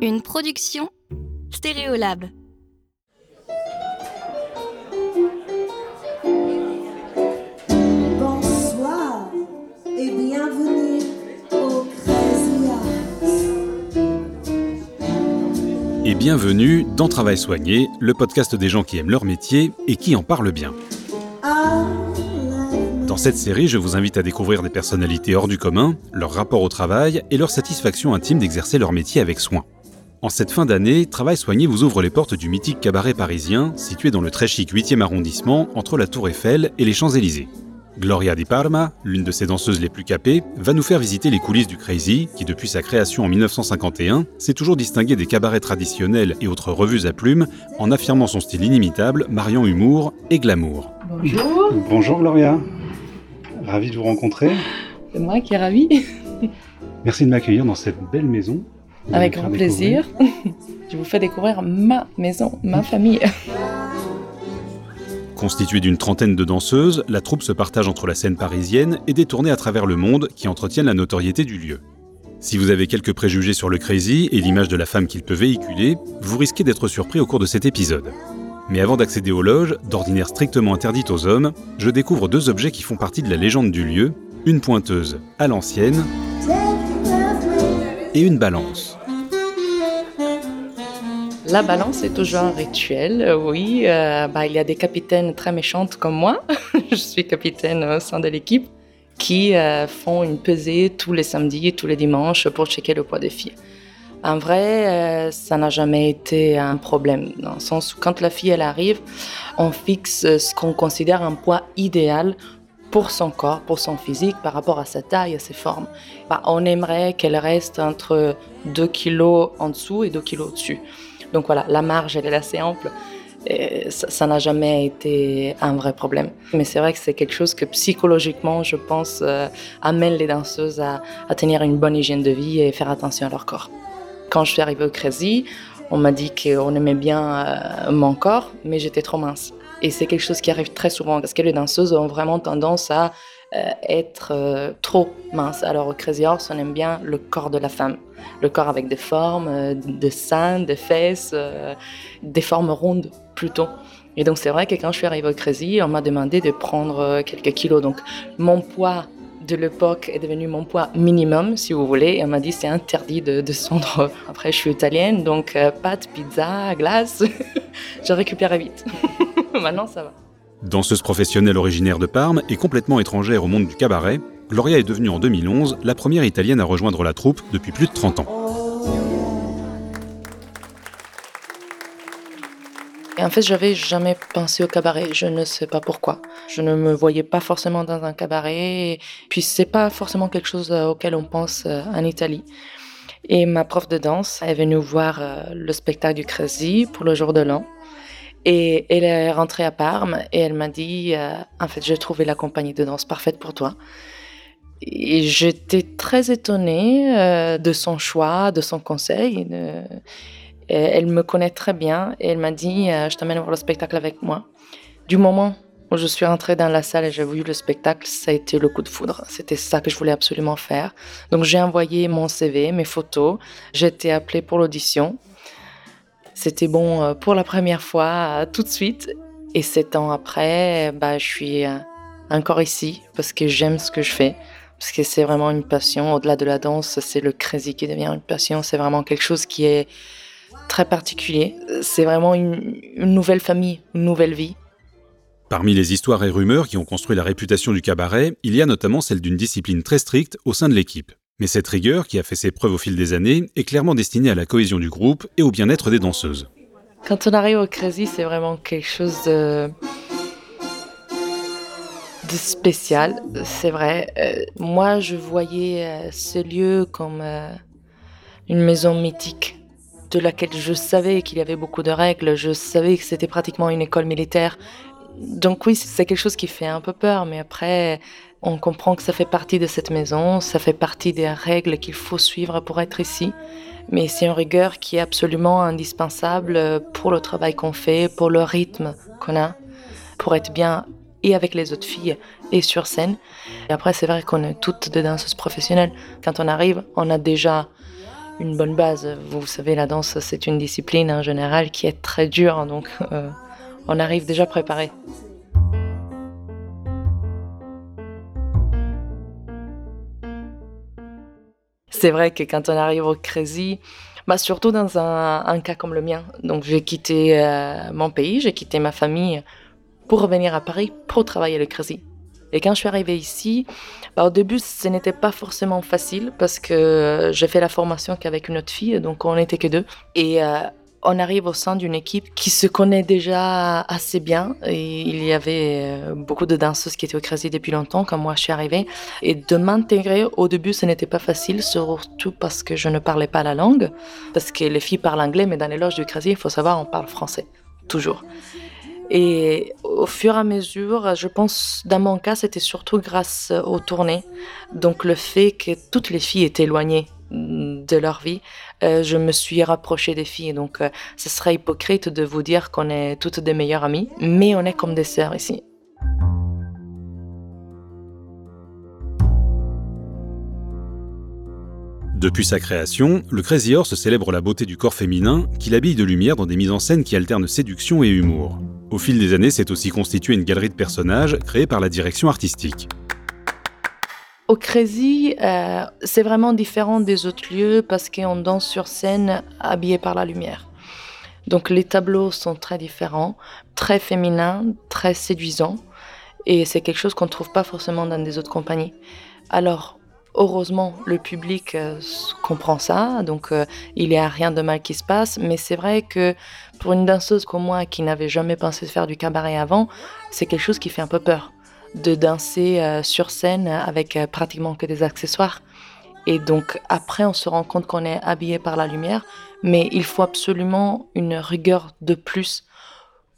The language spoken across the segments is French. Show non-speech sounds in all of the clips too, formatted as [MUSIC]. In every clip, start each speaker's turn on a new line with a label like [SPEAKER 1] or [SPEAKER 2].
[SPEAKER 1] Une production Stéréolab.
[SPEAKER 2] Bonsoir et bienvenue au Crazy
[SPEAKER 3] Et bienvenue dans Travail Soigné, le podcast des gens qui aiment leur métier et qui en parlent bien. Dans cette série, je vous invite à découvrir des personnalités hors du commun, leur rapport au travail et leur satisfaction intime d'exercer leur métier avec soin. En cette fin d'année, Travail Soigné vous ouvre les portes du mythique cabaret parisien, situé dans le très chic 8e arrondissement, entre la Tour Eiffel et les Champs-Élysées. Gloria Di Parma, l'une de ses danseuses les plus capées, va nous faire visiter les coulisses du Crazy, qui depuis sa création en 1951 s'est toujours distingué des cabarets traditionnels et autres revues à plumes en affirmant son style inimitable, mariant humour et glamour.
[SPEAKER 4] Bonjour,
[SPEAKER 3] Bonjour Gloria, ravi de vous rencontrer.
[SPEAKER 4] c'est moi qui est ravie.
[SPEAKER 3] Merci de m'accueillir dans cette belle maison.
[SPEAKER 4] Avec grand plaisir. [LAUGHS] Je vous fais découvrir ma maison, ma famille. [LAUGHS]
[SPEAKER 3] Constituée d'une trentaine de danseuses, la troupe se partage entre la scène parisienne et des tournées à travers le monde qui entretiennent la notoriété du lieu. Si vous avez quelques préjugés sur le Crazy et l'image de la femme qu'il peut véhiculer, vous risquez d'être surpris au cours de cet épisode. Mais avant d'accéder aux loges, d'ordinaire strictement interdites aux hommes, je découvre deux objets qui font partie de la légende du lieu, une pointeuse à l'ancienne une balance.
[SPEAKER 4] La balance est toujours un rituel, euh, oui. euh, bah, il y a des capitaines très méchantes comme moi. [LAUGHS] Je suis capitaine au sein de l'équipe qui euh, font une pesée tous les samedis et tous les dimanches pour checker le poids des filles. En vrai, ça n'a jamais été un problème, dans le sens où quand la fille elle arrive, on fixe ce qu'on considère un poids idéal pour son corps, pour son physique, par rapport à sa taille, à ses formes. Bah, on aimerait qu'elle reste entre 2 kilos en dessous et 2 kilos au-dessus. Donc voilà, la marge, elle est assez ample. Et ça n'a jamais été un vrai problème. Mais c'est vrai que c'est quelque chose que psychologiquement, je pense, euh, amène les danseuses à, à tenir une bonne hygiène de vie et faire attention à leur corps. Quand je suis arrivée au Crazy, on m'a dit qu'on aimait bien euh, mon corps, mais j'étais trop mince. Et c'est quelque chose qui arrive très souvent parce que les danseuses ont vraiment tendance à euh, être euh, trop minces. Alors au Crazy Horse, on aime bien le corps de la femme. Le corps avec des formes, euh, de seins, de fesses, euh, des formes rondes plutôt. Et donc c'est vrai que quand je suis arrivée au Crazy, on m'a demandé de prendre quelques kilos. Donc mon poids de l'époque est devenu mon poids minimum, si vous voulez. Et on m'a dit c'est interdit de descendre. Après, je suis italienne, donc pâtes, pizza, glace, [LAUGHS] je récupérais vite. [LAUGHS] [LAUGHS] Maintenant, ça va.
[SPEAKER 3] Danseuse professionnelle originaire de Parme et complètement étrangère au monde du cabaret, Gloria est devenue en 2011 la première italienne à rejoindre la troupe depuis plus de 30 ans.
[SPEAKER 4] Et en fait, j'avais jamais pensé au cabaret. Je ne sais pas pourquoi. Je ne me voyais pas forcément dans un cabaret. Puis c'est pas forcément quelque chose euh, auquel on pense euh, en Italie. Et ma prof de danse est venue voir euh, le spectacle du Crazy pour le jour de l'an. Et elle est rentrée à Parme et elle m'a dit euh, En fait, j'ai trouvé la compagnie de danse parfaite pour toi. Et j'étais très étonnée euh, de son choix, de son conseil. et elle me connaît très bien et elle m'a dit euh, Je t'amène voir le spectacle avec moi. Du moment où je suis rentrée dans la salle et j'ai vu le spectacle, ça a été le coup de foudre. C'était ça que je voulais absolument faire. Donc j'ai envoyé mon CV, mes photos. J'ai été appelée pour l'audition. C'était bon euh, pour la première fois, euh, tout de suite. Et sept ans après, bah, je suis euh, encore ici parce que j'aime ce que je fais. Parce que c'est vraiment une passion. Au-delà de la danse, c'est le crazy qui devient une passion. C'est vraiment quelque chose qui est très particulier. C'est vraiment une, une nouvelle famille, une nouvelle vie.
[SPEAKER 3] Parmi les histoires et rumeurs qui ont construit la réputation du cabaret, il y a notamment celle d'une discipline très stricte au sein de l'équipe. Mais cette rigueur, qui a fait ses preuves au fil des années, est clairement destinée à la cohésion du groupe et au bien-être des danseuses.
[SPEAKER 4] Quand on arrive au Crazy, c'est vraiment quelque chose de, de spécial, c'est vrai. Euh, moi, je voyais euh, ce lieu comme euh, une maison mythique de laquelle je savais qu'il y avait beaucoup de règles, je savais que c'était pratiquement une école militaire. Donc oui, c'est quelque chose qui fait un peu peur, mais après, on comprend que ça fait partie de cette maison, ça fait partie des règles qu'il faut suivre pour être ici. Mais c'est une rigueur qui est absolument indispensable pour le travail qu'on fait, pour le rythme qu'on a, pour être bien et avec les autres filles et sur scène. Et après, c'est vrai qu'on est toutes des danseuses professionnelles. Quand on arrive, on a déjà une bonne base. Vous savez, la danse, c'est une discipline en général qui est très dure, donc euh, on arrive déjà préparé. C'est vrai que quand on arrive au Crazy, bah surtout dans un, cas comme le mien, donc j'ai quitté euh, mon pays, j'ai quitté ma famille pour revenir à Paris pour travailler le Crazy. Et quand je suis arrivée ici, bah, au début, ce n'était pas forcément facile parce que j'ai fait la formation qu'avec une autre fille, donc on n'était que deux. Et euh, on arrive au sein d'une équipe qui se connaît déjà assez bien. Et il y avait euh, beaucoup de danseuses qui étaient au Crazy depuis longtemps, quand moi je suis arrivée. Et de m'intégrer, au début, ce n'était pas facile, surtout parce que je ne parlais pas la langue. Parce que les filles parlent anglais, mais dans les loges du Crazy, il faut savoir, on parle français. Toujours. Et au fur et à mesure, je pense, dans mon cas, c'était surtout grâce aux tournées. Donc le fait que toutes les filles étaient éloignées de leur vie, euh, je me suis rapprochée des filles. Donc euh, ce serait hypocrite de vous dire qu'on est toutes des meilleures amies, mais on est comme des sœurs ici.
[SPEAKER 3] Depuis sa création, le Crazy Horse célèbre la beauté du corps féminin qu'il habille de lumière dans des mises en scène qui alternent séduction et humour. Au fil des années, c'est aussi constitué une galerie de personnages créée par la direction artistique.
[SPEAKER 4] Au Crazy, euh, c'est vraiment différent des autres lieux parce qu'on danse sur scène habillé par la lumière. Donc les tableaux sont très différents, très féminins, très séduisants, et c'est quelque chose qu'on ne trouve pas forcément dans des autres compagnies. Alors, Heureusement, le public euh, comprend ça, donc euh, il n'y a rien de mal qui se passe. Mais c'est vrai que pour une danseuse comme moi qui n'avait jamais pensé faire du cabaret avant, c'est quelque chose qui fait un peu peur de danser euh, sur scène avec pratiquement que des accessoires. Et donc après, on se rend compte qu'on est habillé par la lumière, mais il faut absolument une rigueur de plus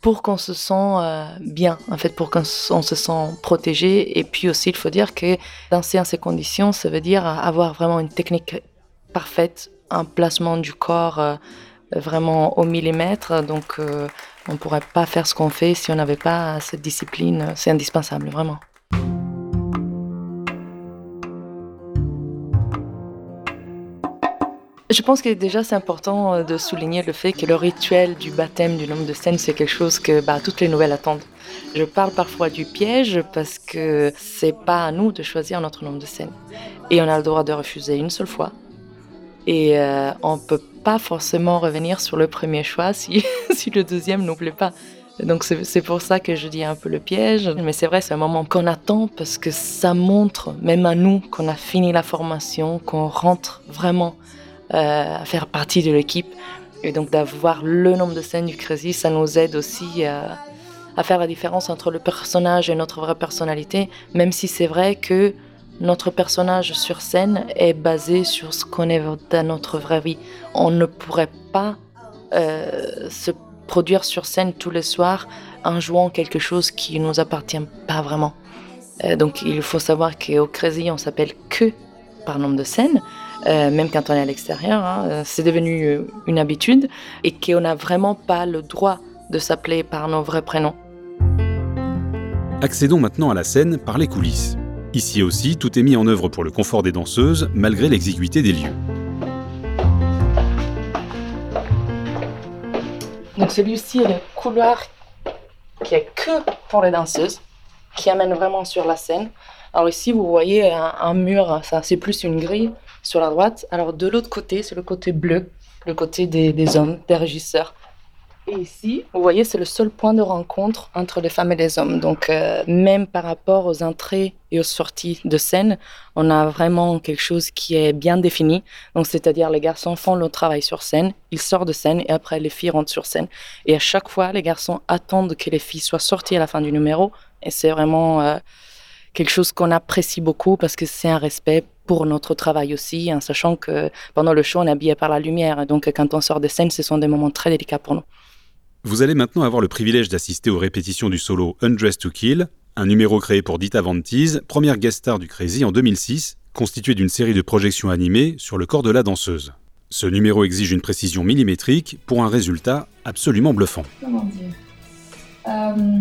[SPEAKER 4] pour qu'on se sent euh, bien, en fait, pour qu'on se sent protégé. Et puis aussi, il faut dire que danser en ces conditions, ça veut dire avoir vraiment une technique parfaite, un placement du corps euh, vraiment au millimètre. Donc, euh, on ne pourrait pas faire ce qu'on fait si on n'avait pas cette discipline. C'est indispensable, vraiment. Je pense que déjà c'est important euh, de souligner le fait que le rituel du baptême du nom de scène c'est quelque chose que bah, toutes les nouvelles attendent. Je parle parfois du piège parce que c'est pas à nous de choisir notre nom de scène et on a le droit de refuser une seule fois et euh, on peut pas forcément revenir sur le premier choix si, [LAUGHS] si le deuxième nous plaît pas. Donc c'est pour ça que je dis un peu le piège, mais c'est vrai c'est un moment qu'on attend parce que ça montre même à nous qu'on a fini la formation, qu'on rentre vraiment euh, à faire partie de l'équipe. Et donc d'avoir le nombre de scènes du Crazy, ça nous aide aussi à faire la différence entre le personnage et notre vraie personnalité, même si c'est vrai que notre personnage sur scène est basé sur ce qu'on est dans notre vraie vie. On ne pourrait pas euh, se produire sur scène tous les soirs en jouant quelque chose qui ne nous appartient pas vraiment. Euh, donc il faut savoir qu'au Crazy, on s'appelle que par nombre de scènes. Euh, même quand on est à l'extérieur, hein, c'est devenu une habitude et qu'on n'a vraiment pas le droit de s'appeler par nos vrais prénoms.
[SPEAKER 3] Accédons maintenant à la scène par les coulisses. Ici aussi, tout est mis en œuvre pour le confort des danseuses, malgré l'exiguïté des lieux.
[SPEAKER 4] Donc celui-ci est le couloir qui est que pour les danseuses, qui amène vraiment sur la scène. Alors ici, vous voyez un, mur, ça c'est plus une grille sur la droite. Alors de l'autre côté, c'est le côté bleu, le côté des, hommes, des régisseurs. Et ici, vous voyez, c'est le seul point de rencontre entre les femmes et les hommes. Donc, euh, même par rapport aux entrées et aux sorties de scène, on a vraiment quelque chose qui est bien défini. Donc, c'est-à-dire, les garçons font le travail sur scène, ils sortent de scène et après, les filles rentrent sur scène. Et à chaque fois, les garçons attendent que les filles soient sorties à la fin du numéro. Et c'est vraiment euh, quelque chose qu'on apprécie beaucoup parce que c'est un respect pour notre travail aussi, en sachant que pendant le show, on est habillé par la lumière. Donc, quand on sort de scène, ce sont des moments très délicats pour nous.
[SPEAKER 3] Vous allez maintenant avoir le privilège d'assister aux répétitions du solo Undress to Kill, un numéro créé pour Dita Vantise, première guest star du Crazy en 2006, constitué d'une série de projections animées sur le corps de la danseuse. Ce numéro exige une précision millimétrique pour un résultat absolument bluffant.
[SPEAKER 5] Comment dire? Euh,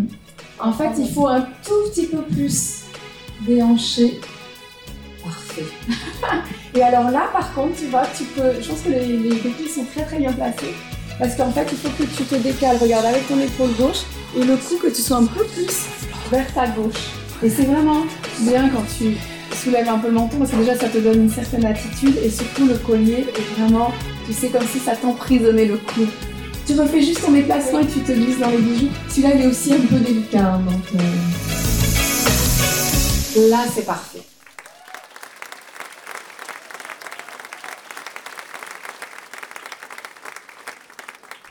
[SPEAKER 5] En fait, il faut un tout petit peu plus déhancher parfait. [LAUGHS] et alors là, par contre, tu vois. Je pense que les, les sont très très bien placés. Parce qu'en fait, il faut que tu te décales, regarde, avec ton épaule gauche, et le coup que tu sois un peu plus vers ta gauche. Et c'est vraiment bien quand tu soulèves un peu le menton, parce que déjà ça te donne une certaine attitude, et surtout le collier est vraiment, tu sais, comme si ça t'emprisonnait le cou. Tu refais juste ton déplacement et tu te glisses dans les bijoux. Celui-là, il est aussi un peu délicat, hein, donc euh, là, c'est parfait.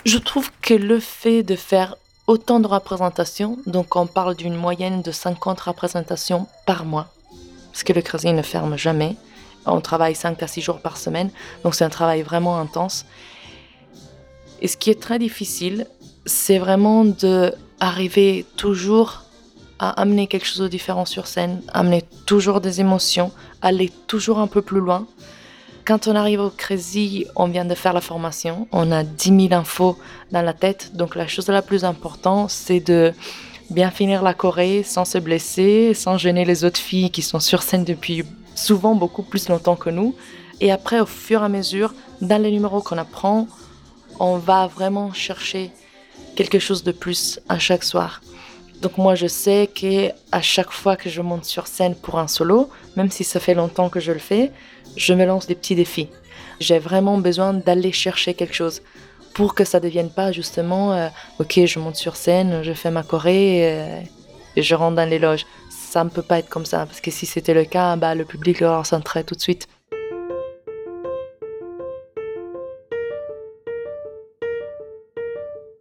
[SPEAKER 4] Je trouve que le fait de faire autant de représentations, donc on parle d'une moyenne de 50 représentations par mois, parce que le Creuset ne ferme jamais. On travaille 5 à 6 jours par semaine, donc c'est un travail vraiment intense. Et ce qui est très difficile, c'est vraiment d'arriver toujours à amener quelque chose de différent sur scène, amener toujours des émotions, aller toujours un peu plus loin. Quand on arrive au Crazy, on vient de faire la formation, on a 10 000 infos dans la tête, donc la chose la plus importante, c'est de bien finir la choré sans se blesser, sans gêner les autres filles qui sont sur scène depuis souvent beaucoup plus longtemps que nous. Et après, au fur et à mesure, dans les numéros qu'on apprend, on va vraiment chercher quelque chose de plus à chaque soir. Donc moi je sais que à chaque fois que je monte sur scène pour un solo, même si ça fait longtemps que je le fais, je me lance des petits défis. J'ai vraiment besoin d'aller chercher quelque chose pour que ça ne devienne pas justement, euh, ok, je monte sur scène, je fais ma choré euh, et je rentre dans les loges. Ça ne peut pas être comme ça, parce que si c'était le cas, bah, le public le ressentirait tout de suite.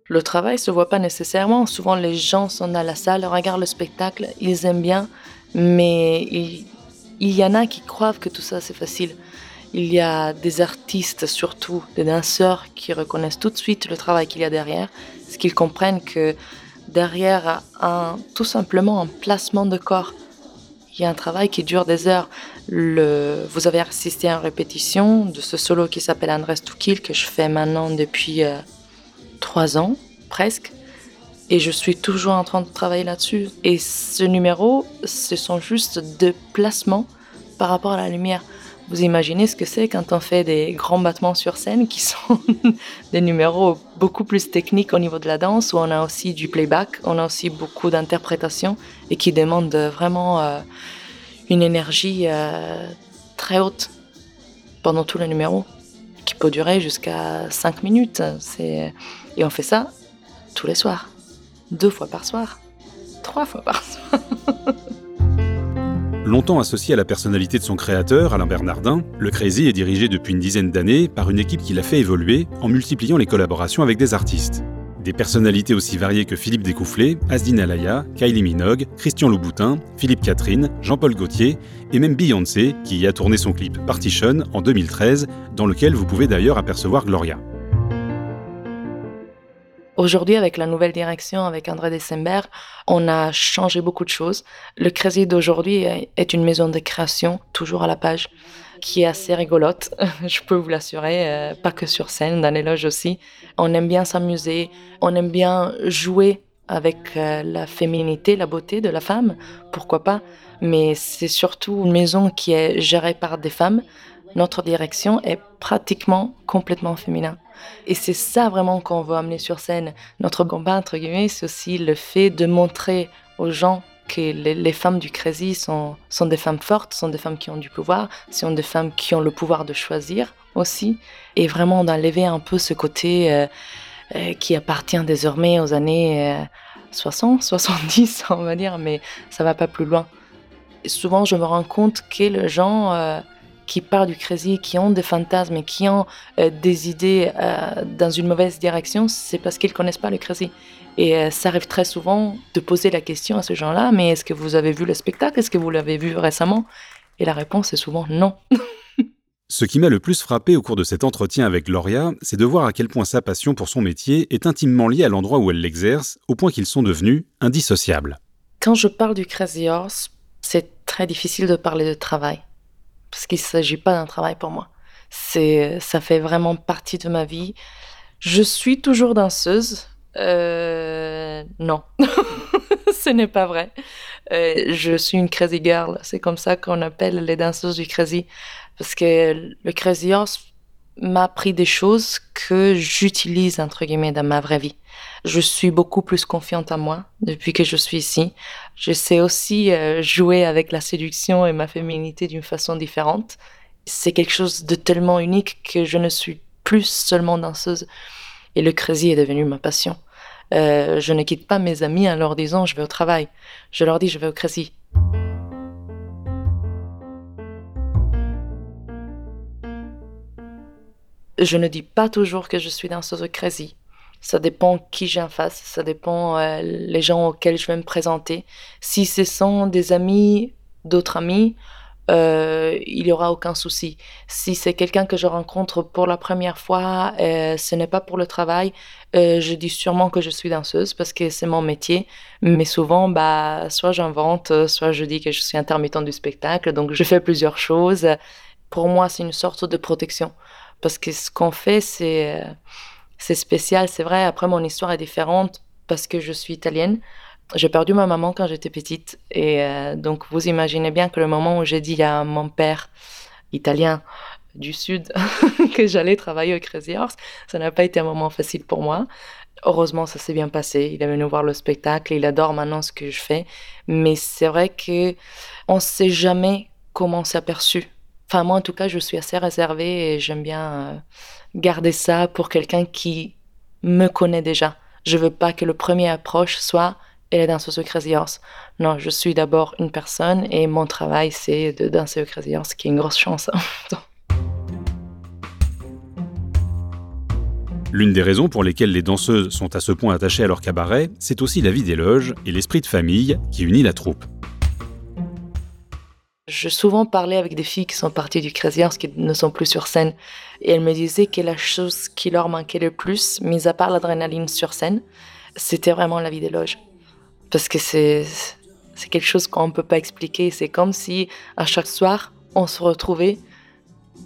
[SPEAKER 4] Le travail se voit pas nécessairement. Souvent, les gens sont à la salle, regardent le spectacle, ils aiment bien, mais il, il y en a qui croient que tout ça c'est facile. Il y a des artistes, surtout des danseurs, qui reconnaissent tout de suite le travail qu'il y a derrière, parce qu'ils comprennent que derrière un, tout simplement un placement de corps, il y a un travail qui dure des heures. Vous avez assisté à une répétition de ce solo qui s'appelle Andrés Tukil, que je fais maintenant depuis euh, trois ans, presque. Et je suis toujours en train de travailler là-dessus. Et ce numéro, ce sont juste deux placements par rapport à la lumière. Vous imaginez ce que c'est quand on fait des grands battements sur scène qui sont [LAUGHS] des numéros beaucoup plus techniques au niveau de la danse, où on a aussi du playback, on a aussi beaucoup d'interprétation et qui demandent vraiment euh, une énergie euh, très haute pendant tout le numéro, qui peut durer jusqu'à 5 minutes. Et on fait ça tous les soirs deux fois par soir, trois fois par soir. [LAUGHS]
[SPEAKER 3] Longtemps associé à la personnalité de son créateur, Alain Bernardin, le Crazy est dirigé depuis une dizaine d'années par une équipe qui l'a fait évoluer en multipliant les collaborations avec des artistes. Des personnalités aussi variées que Philippe Découfflé, Asdine Alaya, Kylie Minogue, Christian Louboutin, Philippe Catherine, Jean-Paul Gaultier et même Beyoncé qui y a tourné son clip Partition en 2013, dans lequel vous pouvez d'ailleurs apercevoir Gloria.
[SPEAKER 4] Aujourd'hui, avec la nouvelle direction, avec André December, on a changé beaucoup de choses. Le Crazy d'aujourd'hui est une maison de création, toujours à la page, qui est assez rigolote, [LAUGHS] je peux vous l'assurer, euh, pas que sur scène, dans les loges aussi. On aime bien s'amuser, on aime bien jouer avec euh, la féminité, la beauté de la femme, pourquoi pas, mais c'est surtout une maison qui est gérée par des femmes. Notre direction est pratiquement complètement féminin. Et c'est ça vraiment qu'on veut amener sur scène. Notre combat, entre guillemets, c'est aussi le fait de montrer aux gens que les, femmes du Crazy sont, sont des femmes fortes, sont des femmes qui ont du pouvoir, sont des femmes qui ont le pouvoir de choisir aussi, et vraiment d'enlever un peu ce côté euh, euh, qui appartient désormais aux années 60, euh, 70, [LAUGHS] on va dire, mais ça va pas plus loin. Et souvent, je me rends compte que les gens qui partent du crazy, qui ont des fantasmes et qui ont euh, des idées euh, dans une mauvaise direction, c'est parce qu'ils connaissent pas le crazy. Et euh, ça arrive très souvent de poser la question à ces gens-là, mais est-ce que vous avez vu le spectacle? Est-ce que vous l'avez vu récemment? Et la réponse est souvent non. [LAUGHS]
[SPEAKER 3] Ce qui m'a le plus frappé au cours de cet entretien avec Gloria, c'est de voir à quel point sa passion pour son métier est intimement liée à l'endroit où elle l'exerce, au point qu'ils sont devenus indissociables.
[SPEAKER 4] Quand je parle du Crazy Horse, c'est très difficile de parler de travail parce qu'il ne s'agit pas d'un travail pour moi. C'est, ça fait vraiment partie de ma vie. Je suis toujours danseuse. Euh, non, [LAUGHS] ce n'est pas vrai. Euh, je suis une crazy girl. C'est comme ça qu'on appelle les danseuses du crazy. Parce que le crazy horse m'a appris des choses que j'utilise, entre guillemets, dans ma vraie vie. Je suis beaucoup plus confiante en moi depuis que je suis ici. Je sais aussi euh, jouer avec la séduction et ma féminité d'une façon différente. C'est quelque chose de tellement unique que je ne suis plus seulement danseuse. Et le crazy est devenu ma passion. Euh, je ne quitte pas mes amis en leur disant je vais au travail. Je leur dis je vais au crazy. Je ne dis pas toujours que je suis danseuse au crazy. Ça dépend qui j'ai en face, ça dépend euh, les gens auxquels je vais me présenter. Si ce sont des amis d'autres amis, euh, il n'y aura aucun souci. Si c'est quelqu'un que je rencontre pour la première fois, euh, ce n'est pas pour le travail, je dis sûrement que je suis danseuse parce que c'est mon métier. Mais souvent, bah, soit j'invente, soit je dis que je suis intermittent du spectacle, donc je fais plusieurs choses. Pour moi, c'est une sorte de protection parce que ce qu'on fait, c'est c'est spécial, c'est vrai. Après, mon histoire est différente parce que je suis italienne. J'ai perdu ma maman quand j'étais petite. Et euh, donc, vous imaginez bien que le moment où j'ai dit à mon père italien du Sud [LAUGHS] que j'allais travailler au Crazy Horse, ça n'a pas été un moment facile pour moi. Heureusement, ça s'est bien passé. Il est venu voir le spectacle. Il adore maintenant ce que je fais. Mais c'est vrai que on sait jamais comment c'est aperçu. Enfin, moi, en tout cas, je suis assez réservée et j'aime bien euh, garder ça pour quelqu'un qui me connaît déjà. Je veux pas que le premier approche soit elle est danseuse Crazy Horse. Non, je suis d'abord une personne et mon travail, c'est de danser au Crazy Horse, qui est une grosse chance. [LAUGHS]
[SPEAKER 3] L'une des raisons pour lesquelles les danseuses sont à ce point attachées à leur cabaret, c'est aussi la vie des loges et l'esprit de famille qui unit la troupe.
[SPEAKER 4] J'ai souvent parlé avec des filles qui sont parties du Crazy Horse, qui ne sont plus sur scène, et elles me disaient que la chose qui leur manquait le plus, mis à part l'adrénaline sur scène, c'était vraiment la vie des loges parce que c'est c'est quelque chose qu'on ne peut pas expliquer. C'est comme si à chaque soir, on se retrouvait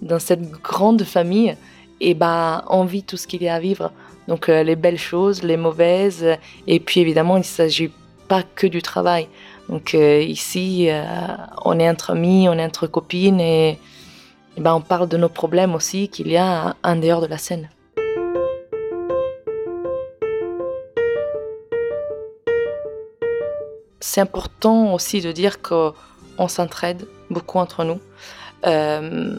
[SPEAKER 4] dans cette grande famille et bah on vit tout ce qu'il y a à vivre. Donc euh, les belles choses, les mauvaises, et puis évidemment il ne s'agit pas que du travail. Donc euh, ici, euh, on est entre amis, on est entre copines et, et bah, on parle de nos problèmes aussi qu'il y a en dehors de la scène. c'est important aussi de dire qu'on s'entraide beaucoup entre nous. Euh,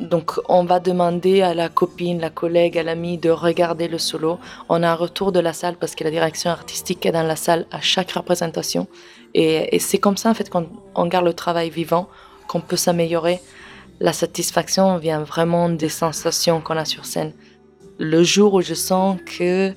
[SPEAKER 4] donc on va demander à la copine, la collègue, à l'ami de regarder le solo. On a un retour de la salle parce que la direction artistique est dans la salle à chaque représentation. Et, c'est comme ça en fait qu'on garde le travail vivant, qu'on peut s'améliorer. La satisfaction vient vraiment des sensations qu'on a sur scène. Le jour où je sens que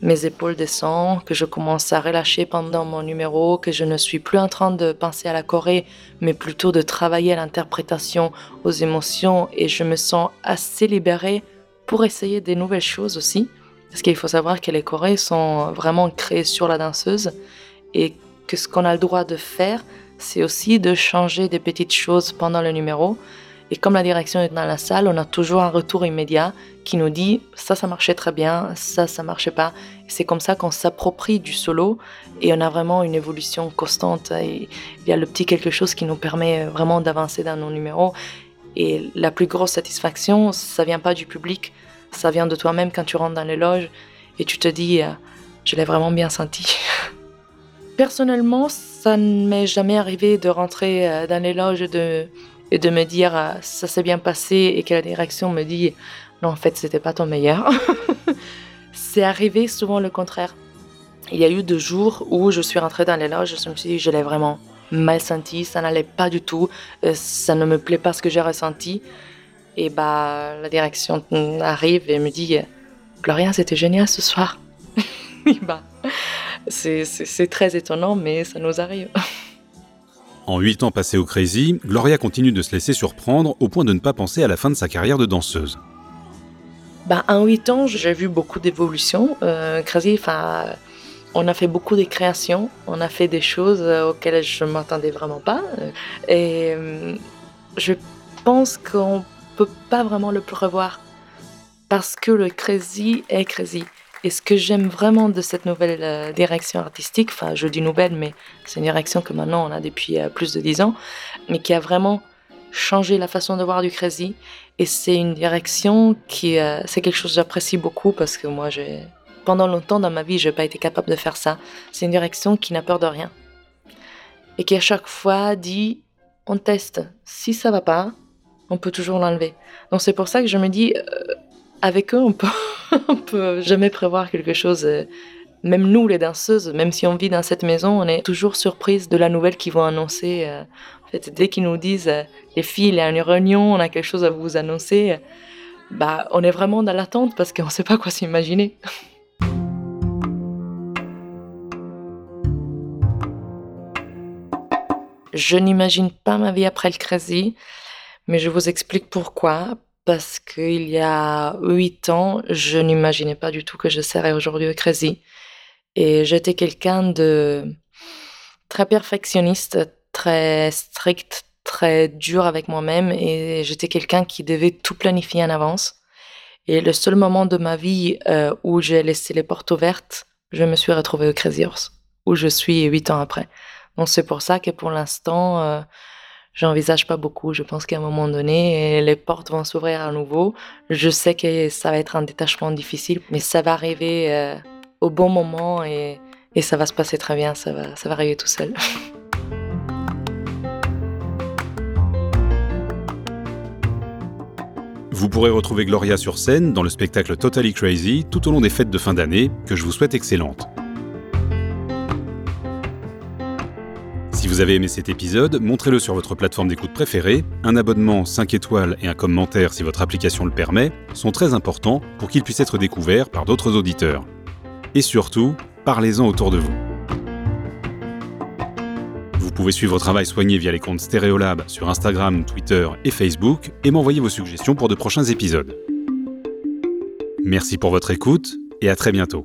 [SPEAKER 4] mes épaules descendent, que je commence à relâcher pendant mon numéro, que je ne suis plus en train de penser à la Corée, mais plutôt de travailler à l'interprétation, aux émotions, et je me sens assez libérée pour essayer des nouvelles choses aussi. Parce qu'il faut savoir que les Corées sont vraiment créées sur la danseuse, et que ce qu'on a le droit de faire, c'est aussi de changer des petites choses pendant le numéro, et comme la direction est dans la salle, on a toujours un retour immédiat qui nous dit ça, ça marchait très bien, ça, ça marchait pas. C'est comme ça qu'on s'approprie du solo et on a vraiment une évolution constante. Il y a le petit quelque chose qui nous permet vraiment d'avancer dans nos numéros. Et la plus grosse satisfaction, ça vient pas du public, ça vient de toi-même quand tu rentres dans les loges et tu te dis euh, je l'ai vraiment bien senti. [LAUGHS] Personnellement, ça ne m'est jamais arrivé de rentrer euh, dans les loges de et de me dire euh, ça s'est bien passé et que la direction me dit non en fait c'était pas ton meilleur. [LAUGHS] c'est arrivé souvent le contraire. Il y a eu deux jours où je suis rentrée dans les loges, je me suis dit je l'ai vraiment mal senti, ça n'allait pas du tout, euh, ça ne me plaît pas ce que j'ai ressenti. Et bah la direction arrive et me dit Gloria c'était génial ce soir. [LAUGHS] bah, c'est très étonnant mais ça nous arrive. [LAUGHS]
[SPEAKER 3] En 8 ans passés au Crazy, Gloria continue de se laisser surprendre au point de ne pas penser à la fin de sa carrière de danseuse.
[SPEAKER 4] Ben, en 8 ans, j'ai vu beaucoup d'évolutions. Euh, Crazy, on a fait beaucoup de créations, on a fait des choses euh, auxquelles je ne m'attendais vraiment pas. Et euh, je pense qu'on ne peut pas vraiment le prévoir parce que le Crazy est Crazy. Et ce que j'aime vraiment de cette nouvelle euh, direction artistique, enfin je dis nouvelle, mais c'est une direction que maintenant on a depuis euh, plus de dix ans, mais qui a vraiment changé la façon de voir du Crazy. Et c'est une direction qui, euh, c'est quelque chose que j'apprécie beaucoup parce que moi, j'ai, pendant longtemps dans ma vie, je n'ai pas été capable de faire ça. C'est une direction qui n'a peur de rien. Et qui à chaque fois dit, on teste. Si ça va pas, on peut toujours l'enlever. Donc c'est pour ça que je me dis, avec eux, on peut, [LAUGHS] peut jamais prévoir quelque chose. Euh, même nous, les danseuses, même si on vit dans cette maison, on est toujours surprise de la nouvelle qu'ils vont annoncer. Euh. En fait, dès qu'ils nous disent, euh, les filles, il y a une réunion, on a quelque chose à vous annoncer, bah, on est vraiment dans l'attente parce qu'on ne sait pas quoi s'imaginer. Je n'imagine pas ma vie après le Crazy, mais je vous explique pourquoi parce qu'il y a huit ans, je n'imaginais pas du tout que je serais aujourd'hui au Crazy. Et j'étais quelqu'un de très perfectionniste, très strict, très dur avec moi-même et j'étais quelqu'un qui devait tout planifier en avance. Et le seul moment de ma vie euh, où j'ai laissé les portes ouvertes, je me suis retrouvée au Crazy Horse, où je suis huit ans après. Donc c'est pour ça que pour l'instant, euh, j'envisage pas beaucoup. Je pense qu'à un moment donné, les portes vont s'ouvrir à nouveau. Je sais que ça va être un détachement difficile, mais ça va arriver euh, au bon moment et, ça va se passer très bien. Ça va, ça va arriver tout seul. [LAUGHS]
[SPEAKER 3] Vous pourrez retrouver Gloria sur scène dans le spectacle Totally Crazy tout au long des fêtes de fin d'année, que je vous souhaite excellentes. Si vous avez aimé cet épisode, montrez-le sur votre plateforme d'écoute préférée. Un abonnement, 5 étoiles et un commentaire si votre application le permet sont très importants pour qu'il puisse être découvert par d'autres auditeurs. Et surtout, parlez-en autour de vous. Vous pouvez suivre votre travail soigné via les comptes Stéréolab sur Instagram, Twitter et Facebook et m'envoyer vos suggestions pour de prochains épisodes. Merci pour votre écoute et à très bientôt.